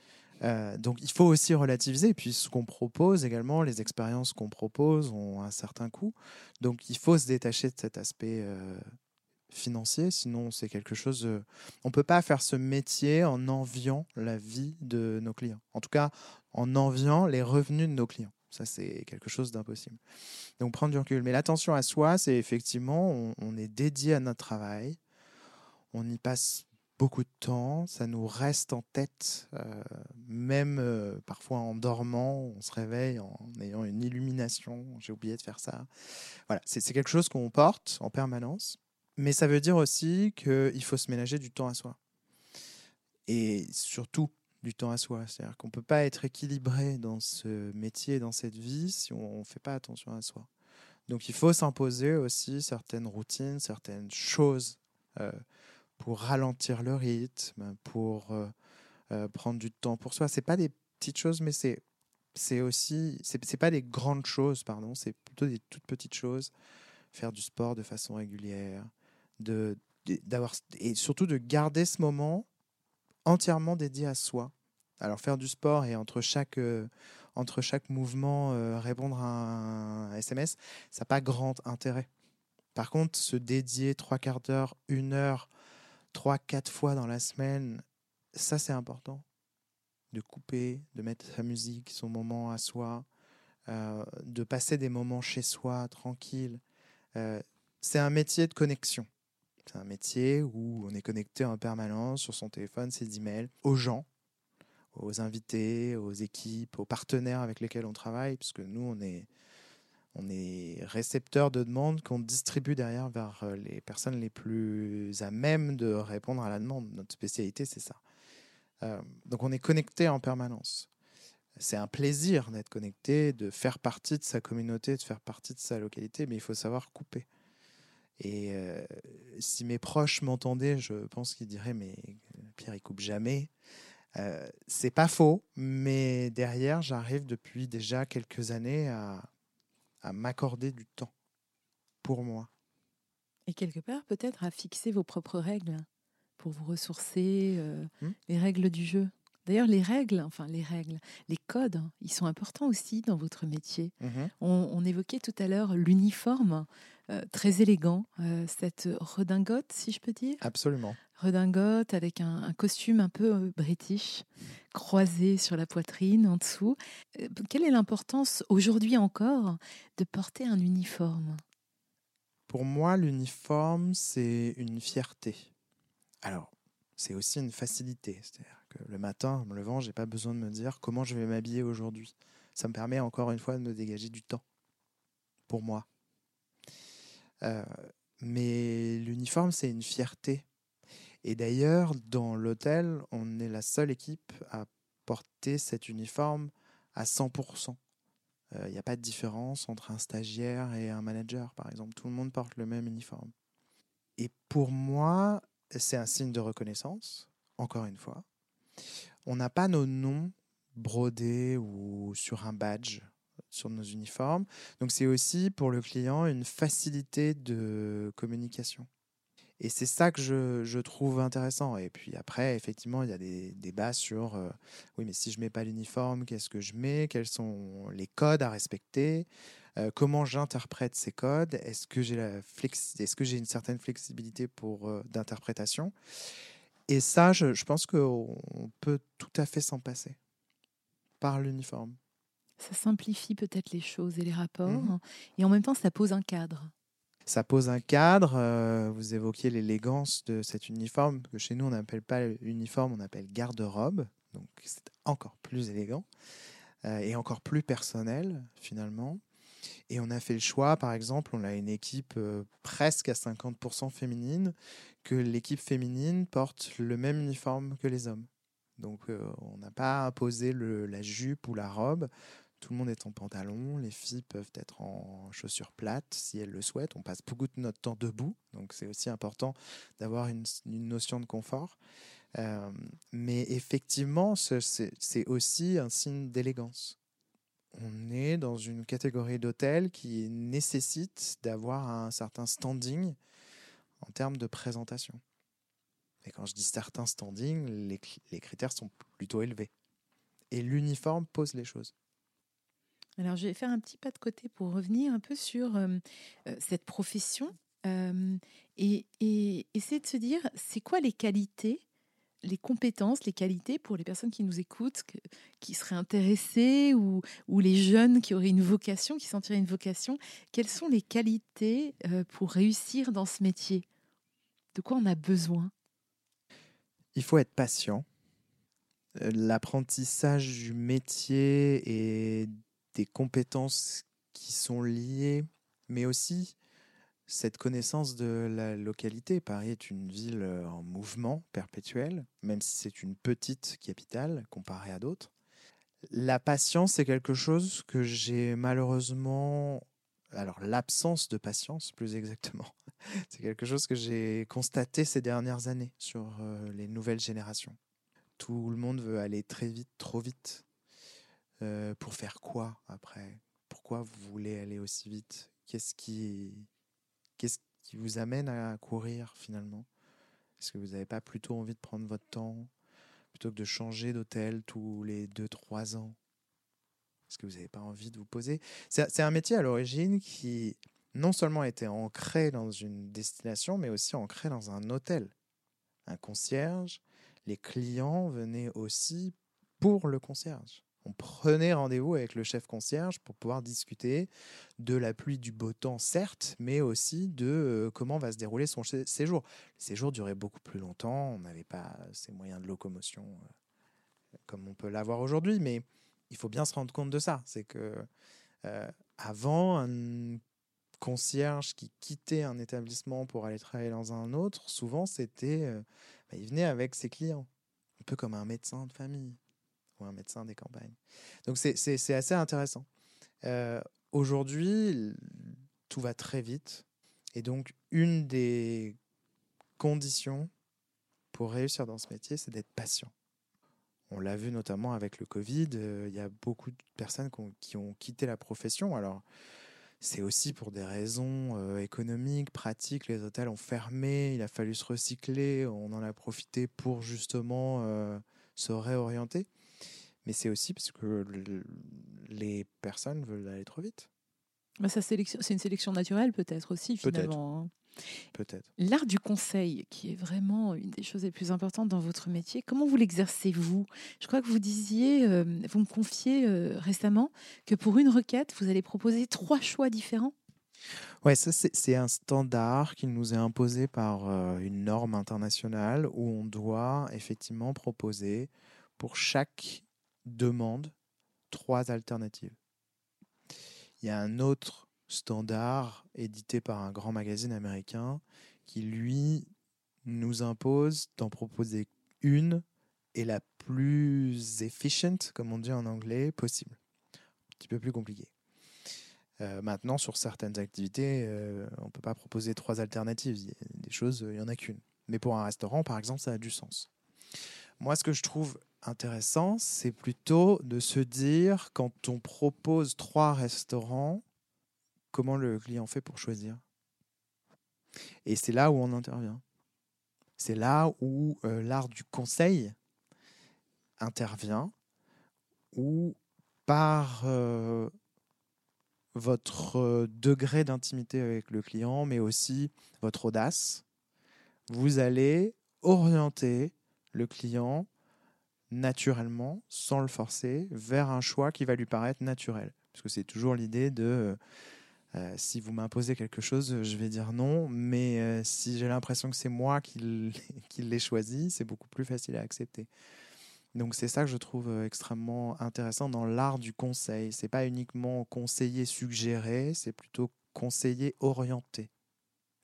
Euh, donc il faut aussi relativiser. Puis ce qu'on propose également, les expériences qu'on propose ont un certain coût. Donc il faut se détacher de cet aspect euh, financier, sinon c'est quelque chose... On on peut pas faire ce métier en enviant la vie de nos clients. En tout cas, en enviant les revenus de nos clients. Ça, c'est quelque chose d'impossible. Donc prendre du recul. Mais l'attention à soi, c'est effectivement, on est dédié à notre travail. On y passe beaucoup de temps, ça nous reste en tête, euh, même euh, parfois en dormant, on se réveille en ayant une illumination, j'ai oublié de faire ça. Voilà, c'est quelque chose qu'on porte en permanence, mais ça veut dire aussi qu'il faut se ménager du temps à soi. Et surtout du temps à soi, c'est-à-dire qu'on ne peut pas être équilibré dans ce métier, dans cette vie, si on ne fait pas attention à soi. Donc il faut s'imposer aussi certaines routines, certaines choses. Euh, pour ralentir le rythme, pour euh, euh, prendre du temps pour soi. C'est pas des petites choses, mais c'est c'est aussi c'est pas des grandes choses, pardon. C'est plutôt des toutes petites choses. Faire du sport de façon régulière, de d'avoir et surtout de garder ce moment entièrement dédié à soi. Alors faire du sport et entre chaque euh, entre chaque mouvement répondre à un SMS, ça n'a pas grand intérêt. Par contre, se dédier trois quarts d'heure, une heure trois, quatre fois dans la semaine, ça c'est important. De couper, de mettre sa musique, son moment à soi, euh, de passer des moments chez soi, tranquille. Euh, c'est un métier de connexion. C'est un métier où on est connecté en permanence sur son téléphone, ses emails, aux gens, aux invités, aux équipes, aux partenaires avec lesquels on travaille, parce que nous, on est, on est récepteur de demandes qu'on distribue derrière vers euh, les personnes les plus à même de répondre à la demande. Notre spécialité, c'est ça. Euh, donc on est connecté en permanence. C'est un plaisir d'être connecté, de faire partie de sa communauté, de faire partie de sa localité, mais il faut savoir couper. Et euh, si mes proches m'entendaient, je pense qu'ils diraient mais Pierre il coupe jamais. c'est pas faux, mais derrière j'arrive depuis déjà quelques années à à m'accorder du temps pour moi. Et quelque part, peut-être à fixer vos propres règles pour vous ressourcer, euh, hmm? les règles du jeu. D'ailleurs, les règles, enfin les règles, les codes, ils sont importants aussi dans votre métier. Mm-hmm. On, évoquait tout à l'heure l'uniforme, euh, très élégant, euh, cette redingote, si je peux dire. Absolument. Redingote avec un, costume un peu euh, british, croisé sur la poitrine en dessous. quelle est l'importance aujourd'hui encore de porter un uniforme? Pour moi, l'uniforme, c'est une fierté. Alors, c'est aussi une facilité. C'est-à-dire que le matin, en me levant, j'ai pas besoin de me dire comment je vais m'habiller aujourd'hui. Ça me permet encore une fois de me dégager du temps pour moi. Euh, mais l'uniforme, c'est une fierté. Et d'ailleurs, dans l'hôtel, on est la seule équipe à porter cet uniforme à 100%. Il n'y a pas de différence entre un stagiaire et un manager, par exemple. Tout le monde porte le même uniforme. Et pour moi, c'est un signe de reconnaissance, encore une fois. On n'a pas nos noms brodés ou sur un badge sur nos uniformes. Donc c'est aussi pour le client une facilité de communication. Et c'est ça que je, trouve intéressant. Et puis après, effectivement, il y a des débats sur euh, oui, mais si je mets pas l'uniforme, qu'est-ce que je mets? Quels sont les codes à respecter? Euh, Comment j'interprète ces codes? Est-ce que j'ai est-ce une certaine flexibilité pour euh, d'interprétation? Et ça, je, je pense qu'on peut tout à fait s'en passer par l'uniforme. Ça simplifie peut-être les choses et les rapports, mmh et en même temps, ça pose un cadre ça pose un cadre. Euh, vous évoquiez l'élégance de cet uniforme, que chez nous, on n'appelle pas uniforme, on appelle garde-robe. Donc, c'est encore plus élégant euh, et encore plus personnel, finalement. Et on a fait le choix, par exemple, on a une équipe euh, presque à 50% féminine, que l'équipe féminine porte le même uniforme que les hommes. Donc, on n'a pas imposé le, la jupe ou la robe. Tout le monde est en pantalon, les filles peuvent être en chaussures plates si elles le souhaitent. On passe beaucoup de notre temps debout, donc c'est aussi important d'avoir une, notion de confort. Euh, mais effectivement, c'est aussi un signe d'élégance. On est dans une catégorie d'hôtel qui nécessite d'avoir un certain standing en termes de présentation. Et quand je dis certain standing, les critères sont plutôt élevés. Et l'uniforme pose les choses. Alors, je vais faire un petit pas de côté pour revenir un peu sur euh, euh, cette profession euh, et, essayer de se dire, c'est quoi les qualités, les compétences, les qualités pour les personnes qui nous écoutent, qui seraient intéressées ou, les jeunes qui auraient une vocation, qui sentiraient une vocation? Quelles sont les qualités pour réussir dans ce métier? De quoi on a besoin? Il faut être patient. L'apprentissage du métier et des compétences qui sont liées, mais aussi cette connaissance de la localité. Paris est une ville euh, en mouvement perpétuel, même si c'est une petite capitale comparée à d'autres. La patience, c'est quelque chose que j'ai malheureusement... Alors l'absence de patience, plus exactement, c'est quelque chose que j'ai constaté ces dernières années sur euh, les nouvelles générations. Tout le monde veut aller très vite, trop vite. Euh, pour faire quoi après? Pourquoi vous voulez aller aussi vite? Qu'est-ce qui, qu'est-ce qui vous amène à courir finalement? Est-ce que vous n'avez pas plutôt envie de prendre votre temps plutôt que de changer d'hôtel tous les 2-3 ans? Est-ce que vous n'avez pas envie de vous poser? C'est un métier à l'origine qui non seulement était ancré dans une destination, mais aussi ancré dans un hôtel. Un concierge, les clients venaient aussi pour le concierge. On prenait rendez-vous avec le chef concierge pour pouvoir discuter de la pluie, du beau temps, certes, mais aussi de euh, comment va se dérouler son séjour. Le séjour durait beaucoup plus longtemps, on n'avait pas ces moyens de locomotion euh, comme on peut l'avoir aujourd'hui, mais il faut bien se rendre compte de ça. C'est que euh, avant, un concierge qui quittait un établissement pour aller travailler dans un autre, souvent c'était bah, il venait avec ses clients, un peu comme un médecin de famille ou un médecin des campagnes. Donc c'est assez intéressant. Euh, aujourd'hui, tout va très vite. Et donc, une des conditions pour réussir dans ce métier, c'est d'être patient. On l'a vu notamment avec le Covid, euh, il y a beaucoup de personnes qui ont, qui ont quitté la profession. Alors, c'est aussi pour des raisons euh, économiques, pratiques. Les hôtels ont fermé, il a fallu se recycler, on en a profité pour justement se réorienter. Mais c'est aussi parce que les personnes veulent aller trop vite. Bah, c'est une sélection naturelle peut-être aussi finalement. Hein. Peut-être. L'art du conseil, qui est vraiment une des choses les plus importantes dans votre métier, comment vous l'exercez-vous? Je crois que vous disiez, euh, vous me confiez euh, récemment que pour une requête, vous allez proposer trois choix différents? Ouais, ça c'est un standard qui nous est imposé par euh, une norme internationale où on doit effectivement proposer pour chaque demande trois alternatives. Il y a un autre standard édité par un grand magazine américain qui, lui, nous impose d'en proposer une et la plus efficient, comme on dit en anglais, possible. Un petit peu plus compliqué. Euh, maintenant, sur certaines activités, euh, on ne peut pas proposer trois alternatives. Il y a des choses, il n'y en a qu'une. Mais pour un restaurant, par exemple, ça a du sens. Moi, ce que je trouve intéressant, c'est plutôt de se dire, quand on propose trois restaurants, comment le client fait pour choisir. Et c'est là où on intervient. C'est là où euh, l'art du conseil intervient, où par euh, votre euh, degré d'intimité avec le client, mais aussi votre audace, vous allez orienter le client naturellement, sans le forcer, vers un choix qui va lui paraître naturel. Parce que c'est toujours l'idée de euh, si vous m'imposez quelque chose, je vais dire non. Mais euh, si j'ai l'impression que c'est moi qui l'ai choisi, c'est beaucoup plus facile à accepter. Donc c'est ça que je trouve euh, extrêmement intéressant dans l'art du conseil. C'est pas uniquement conseiller suggérer, c'est plutôt conseiller orienter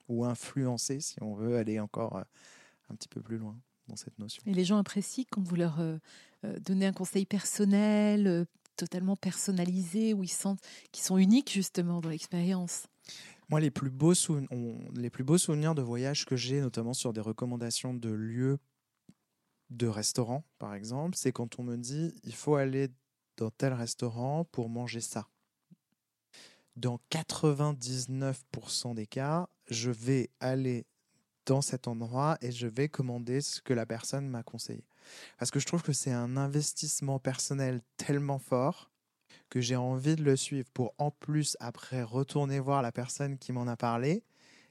ou influencer si on veut aller encore un petit peu plus loin dans cette notion. Et les gens apprécient quand vous leur donnez un conseil personnel, totalement personnalisés, où ils sentent qu'ils sont uniques justement dans l'expérience moi, les plus, beaux les plus beaux souvenirs de voyage que j'ai, notamment sur des recommandations de lieux de restaurants, par exemple, c'est quand on me dit il faut aller dans tel restaurant pour manger ça. Dans 99% des cas, je vais aller dans cet endroit et je vais commander ce que la personne m'a conseillé. Parce que je trouve que c'est un investissement personnel tellement fort que j'ai envie de le suivre pour en plus après retourner voir la personne qui m'en a parlé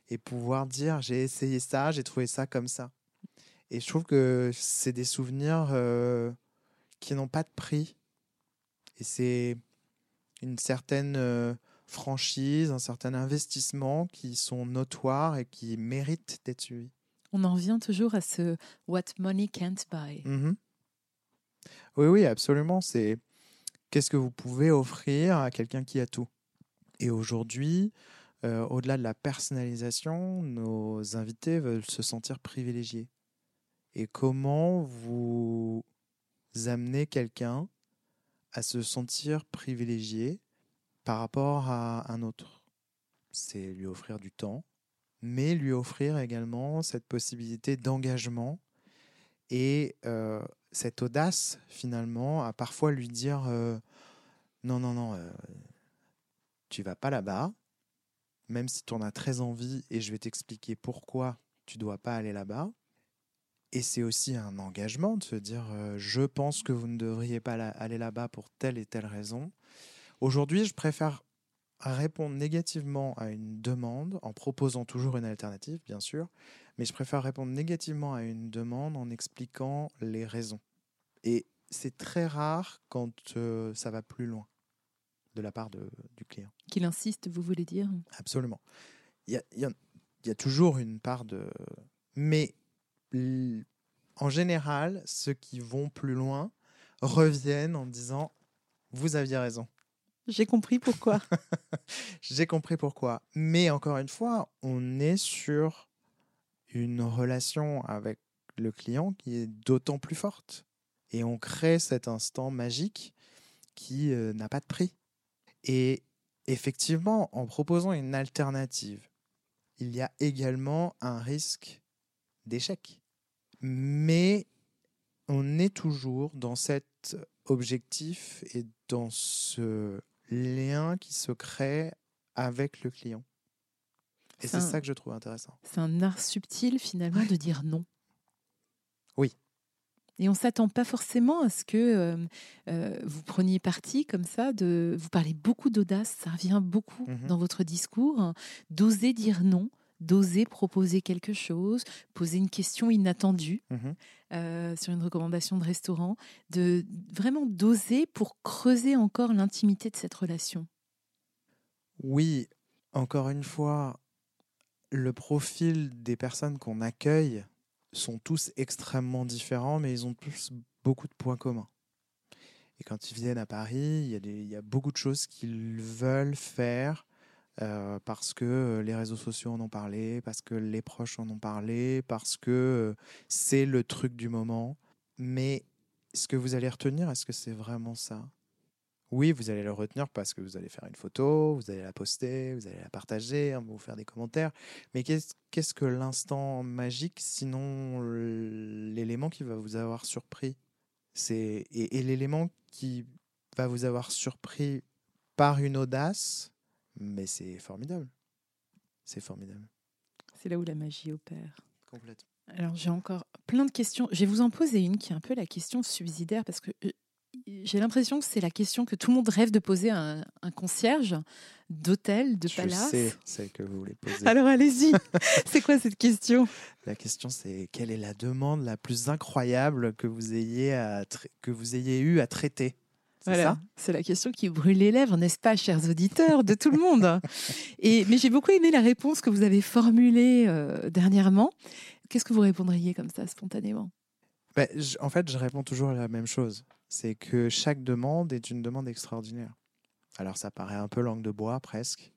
et pouvoir dire j'ai essayé ça, j'ai trouvé ça comme ça. Et je trouve que c'est des souvenirs euh, qui n'ont pas de prix. Et c'est une certaine euh, franchise, un certain investissement qui sont notoires et qui méritent d'être suivis. On en revient toujours à ce what money can't buy. Mhm. Oui, oui, absolument. C'est qu'est-ce que vous pouvez offrir à quelqu'un qui a tout? Et aujourd'hui, euh, au-delà de la personnalisation, nos invités veulent se sentir privilégiés. Et comment vous amenez quelqu'un à se sentir privilégié par rapport à un autre C'est lui offrir du temps, mais lui offrir également cette possibilité d'engagement et euh, cette audace finalement à parfois lui dire euh, non, non, non, euh, tu vas pas là-bas, même si tu en as très envie et je vais t'expliquer pourquoi tu dois pas aller là-bas. Et c'est aussi un engagement de se dire euh, je pense que vous ne devriez pas aller là-bas pour telle et telle raison. Aujourd'hui, je préfère répondre négativement à une demande en proposant toujours une alternative, bien sûr, mais je préfère répondre négativement à une demande en expliquant les raisons. Et c'est très rare quand euh, ça va plus loin de la part de, du client. Qu'il insiste, vous voulez dire? Absolument. Il y a, y, a, y a, toujours une part de... Mais en général, ceux qui vont plus loin reviennent en disant Vous aviez raison. J'ai compris pourquoi. J'ai compris pourquoi. Mais encore une fois, on est sur une relation avec le client qui est d'autant plus forte. Et on crée cet instant magique qui euh, n'a pas de prix. Et effectivement, en proposant une alternative, il y a également un risque d'échec mais on est toujours dans cet objectif et dans ce lien qui se crée avec le client. Et c'est ça que je trouve intéressant. C'est un art subtil finalement de dire non. Oui. Et on s'attend pas forcément à ce que euh, euh, vous preniez parti comme ça. De, vous parlez beaucoup d'audace, ça revient beaucoup mmh dans votre discours, hein, d'oser dire non, d'oser proposer quelque chose, poser une question inattendue mmh euh, sur une recommandation de restaurant, de vraiment d'oser pour creuser encore l'intimité de cette relation. Oui, encore une fois, le profil des personnes qu'on accueille sont tous extrêmement différents, mais ils ont tous beaucoup de points communs. Et quand ils viennent à Paris, il y a, il y a beaucoup de choses qu'ils veulent faire euh, parce que euh, les réseaux sociaux en ont parlé, parce que les proches en ont parlé, parce que euh, c'est le truc du moment. Mais ce que vous allez retenir, est-ce que c'est vraiment ça? Oui, vous allez le retenir parce que vous allez faire une photo, vous allez la poster, vous allez la partager, hein, vous faire des commentaires. Mais qu'est-ce que l'instant magique sinon l'élément qui va vous avoir surpris? Et, et l'élément qui va vous avoir surpris par une audace mais c'est formidable. C'est formidable. C'est là où la magie opère. Complètement. Alors j'ai encore plein de questions. Je vais vous en poser une qui est un peu la question subsidiaire parce que euh, j'ai l'impression que c'est la question que tout le monde rêve de poser à un, concierge d'hôtel, de palace. Je sais celle que vous voulez poser. Alors allez-y. c'est quoi cette question? La question c'est quelle est la demande la plus incroyable que vous ayez, à que vous ayez eu à traiter? Voilà, c'est la question qui brûle les lèvres, n'est-ce pas, chers auditeurs, de tout le monde? Et, Mais j'ai beaucoup aimé la réponse que vous avez formulée euh, dernièrement. Qu'est-ce que vous répondriez comme ça, spontanément? Ben, En fait, je réponds toujours à la même chose. C'est que chaque demande est une demande extraordinaire. Alors, ça paraît un peu langue de bois, presque,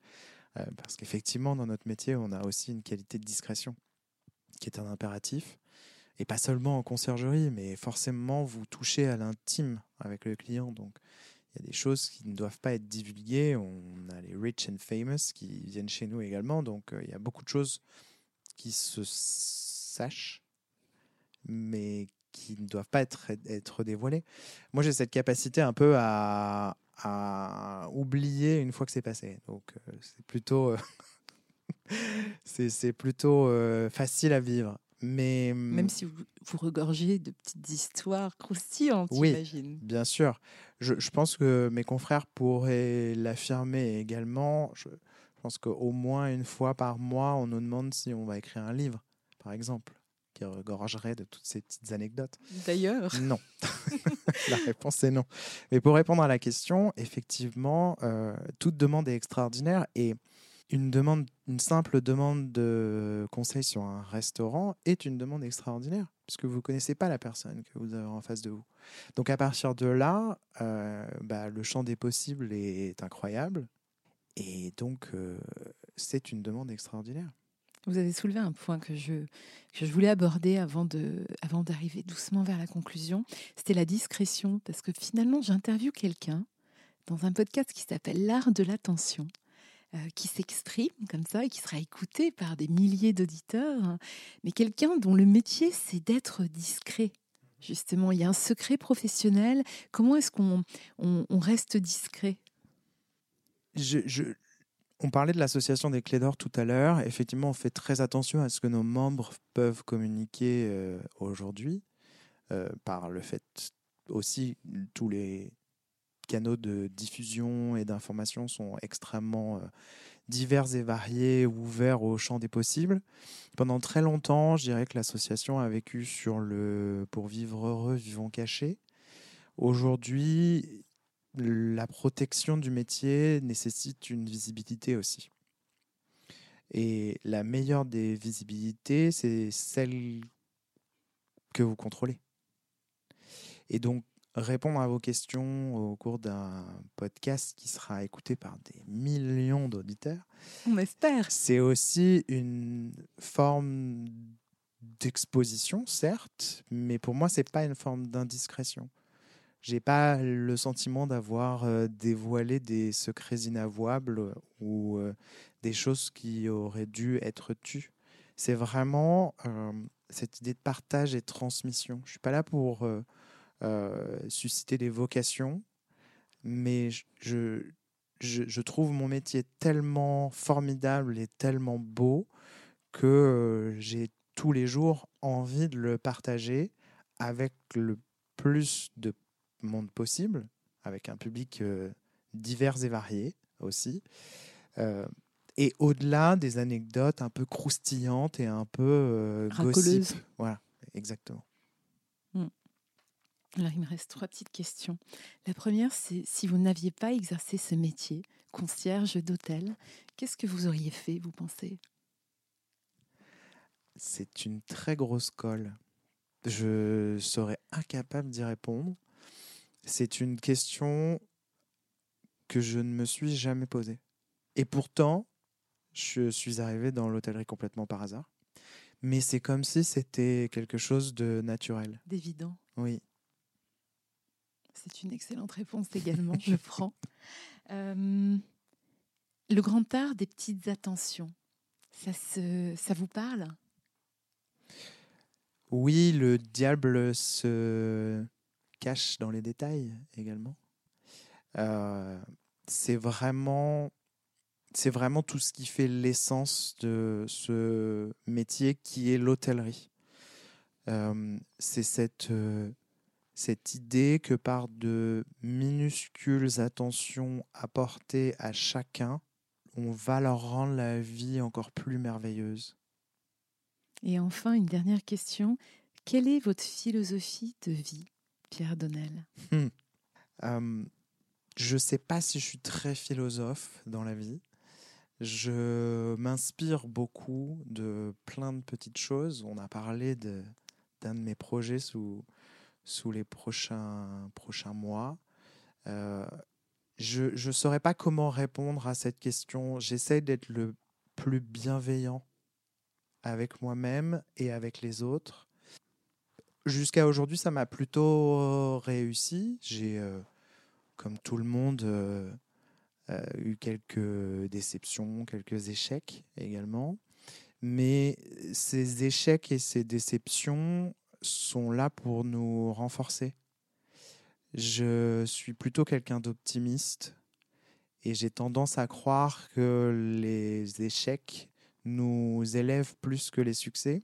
euh, parce qu'effectivement, dans notre métier, on a aussi une qualité de discrétion qui est un impératif et pas seulement en conciergerie, mais forcément vous touchez à l'intime avec le client. Donc il y a des choses qui ne doivent pas être divulguées. On a les rich and famous qui viennent chez nous également. Donc euh, il y a beaucoup de choses qui se sachent, mais qui ne doivent pas être, dévoilées. Moi j'ai cette capacité un peu à, à oublier une fois que c'est passé. Donc euh, c'est plutôt... Euh, c'est plutôt facile à vivre. Mais même mmh, si vous, vous regorgez de petites histoires croustillantes, oui, bien sûr. Je, je, pense que mes confrères pourraient l'affirmer également. Je, pense qu'au moins une fois par mois, on nous demande si on va écrire un livre, par exemple, qui regorgerait de toutes ces petites anecdotes. D'ailleurs. Non. la réponse est non. Mais pour répondre à la question, effectivement, euh, toute demande est extraordinaire et une, demande, une simple demande de conseil sur un restaurant est une demande extraordinaire, puisque vous ne connaissez pas la personne que vous avez en face de vous. Donc à partir de là, euh, bah, le champ des possibles est incroyable, et donc euh, c'est une demande extraordinaire. Vous avez soulevé un point que je, que je voulais aborder avant, avant d'arriver doucement vers la conclusion. C'était la discrétion, parce que finalement, j'interviewe quelqu'un dans un podcast qui s'appelle L'art de l'attention. Euh, qui s'exprime comme ça et qui sera écouté par des milliers d'auditeurs, mais quelqu'un dont le métier c'est d'être discret. Justement, il y a un secret professionnel. Comment est-ce qu'on on, reste discret? On parlait de l'association des clés d'or tout à l'heure. Effectivement, on fait très attention à ce que nos membres peuvent communiquer euh, aujourd'hui, euh, par le fait aussi tous les canaux de diffusion et d'information sont extrêmement euh, divers et variés, ouverts au champ des possibles. Pendant très longtemps, je dirais que l'association a vécu sur le pour vivre heureux, vivons cachés. Aujourd'hui, la protection du métier nécessite une visibilité aussi. Et la meilleure des visibilités, c'est celle que vous contrôlez. Et donc, répondre à vos questions au cours d'un podcast qui sera écouté par des millions d'auditeurs. On espère. C'est aussi une forme d'exposition, certes, mais pour moi, c'est pas une forme d'indiscrétion. J'ai pas le sentiment d'avoir euh, dévoilé des secrets inavouables ou euh, des choses qui auraient dû être tues. C'est vraiment euh, cette idée de partage et de transmission. Je suis pas là pour susciter des vocations, mais je, je, trouve mon métier tellement formidable et tellement beau que euh, j'ai tous les jours envie de le partager avec le plus de monde possible, avec un public euh, divers et varié aussi. et au-delà des anecdotes un peu croustillantes et un peu gossip. Voilà, exactement. Alors, il me reste trois petites questions. La première, c'est si vous n'aviez pas exercé ce métier, concierge d'hôtel, qu'est-ce que vous auriez fait, vous pensez? C'est une très grosse colle. Je serais incapable d'y répondre. C'est une question que je ne me suis jamais posée. Et pourtant, je suis arrivé dans l'hôtellerie complètement par hasard. Mais c'est comme si c'était quelque chose de naturel. D'évident. Oui. C'est une excellente réponse également, je prends. Euh, le grand art des petites attentions, ça, se, ça vous parle? Oui, le diable se cache dans les détails également. Euh, c'est vraiment, c'est vraiment tout ce qui fait l'essence de ce métier qui est l'hôtellerie. Euh, c'est cette cette idée que par de minuscules attentions apportées à chacun, on va leur rendre la vie encore plus merveilleuse. Et enfin, une dernière question. Quelle est votre philosophie de vie, Pierre Donnel? Hmm. euh, Je ne sais pas si je suis très philosophe dans la vie. Je m'inspire beaucoup de plein de petites choses. On a parlé d'un de mes projets sous, sous les prochains, prochains mois. Euh, je ne saurais pas comment répondre à cette question. J'essaie d'être le plus bienveillant avec moi-même et avec les autres. Jusqu'à aujourd'hui, ça m'a plutôt réussi. J'ai, euh, comme tout le monde, euh, eu quelques déceptions, quelques échecs également. Mais ces échecs et ces déceptions sont là pour nous renforcer. Je suis plutôt quelqu'un d'optimiste et j'ai tendance à croire que les échecs nous élèvent plus que les succès.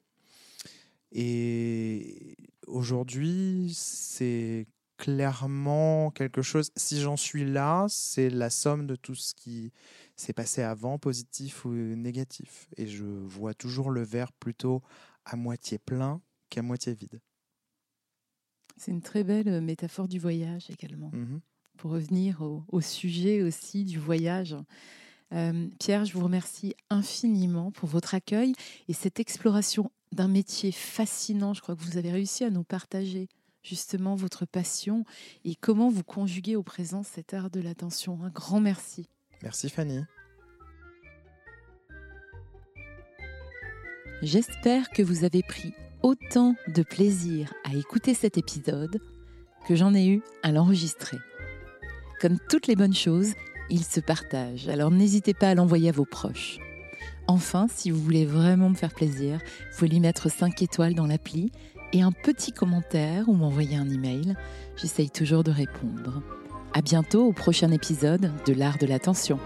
Et aujourd'hui, c'est clairement quelque chose, si j'en suis là, c'est la somme de tout ce qui s'est passé avant, positif ou négatif. Et je vois toujours le verre plutôt à moitié plein à moitié vide. C'est une très belle euh, métaphore du voyage également. Mhm. Pour revenir au, sujet aussi du voyage. Euh, Pierre, je vous remercie infiniment pour votre accueil et cette exploration d'un métier fascinant. Je crois que vous avez réussi à nous partager justement votre passion et comment vous conjuguez au présent cet art de l'attention. Un grand merci. Merci Fanny. J'espère que vous avez pris autant de plaisir à écouter cet épisode que j'en ai eu à l'enregistrer. Comme toutes les bonnes choses, il se partage, alors n'hésitez pas à l'envoyer à vos proches. Enfin, si vous voulez vraiment me faire plaisir, vous pouvez lui mettre 5 étoiles dans l'appli et un petit commentaire ou m'envoyer un email. J'essaye toujours de répondre. À bientôt au prochain épisode de l'art de l'attention.